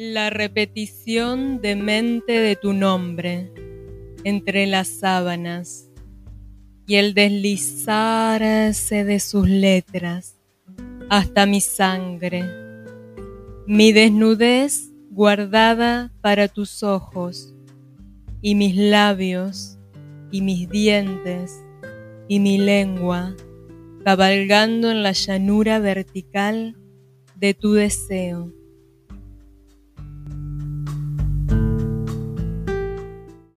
La repetición demente de tu nombre entre las sábanas y el deslizarse de sus letras hasta mi sangre, mi desnudez guardada para tus ojos y mis labios y mis dientes y mi lengua cabalgando en la llanura vertical de tu deseo.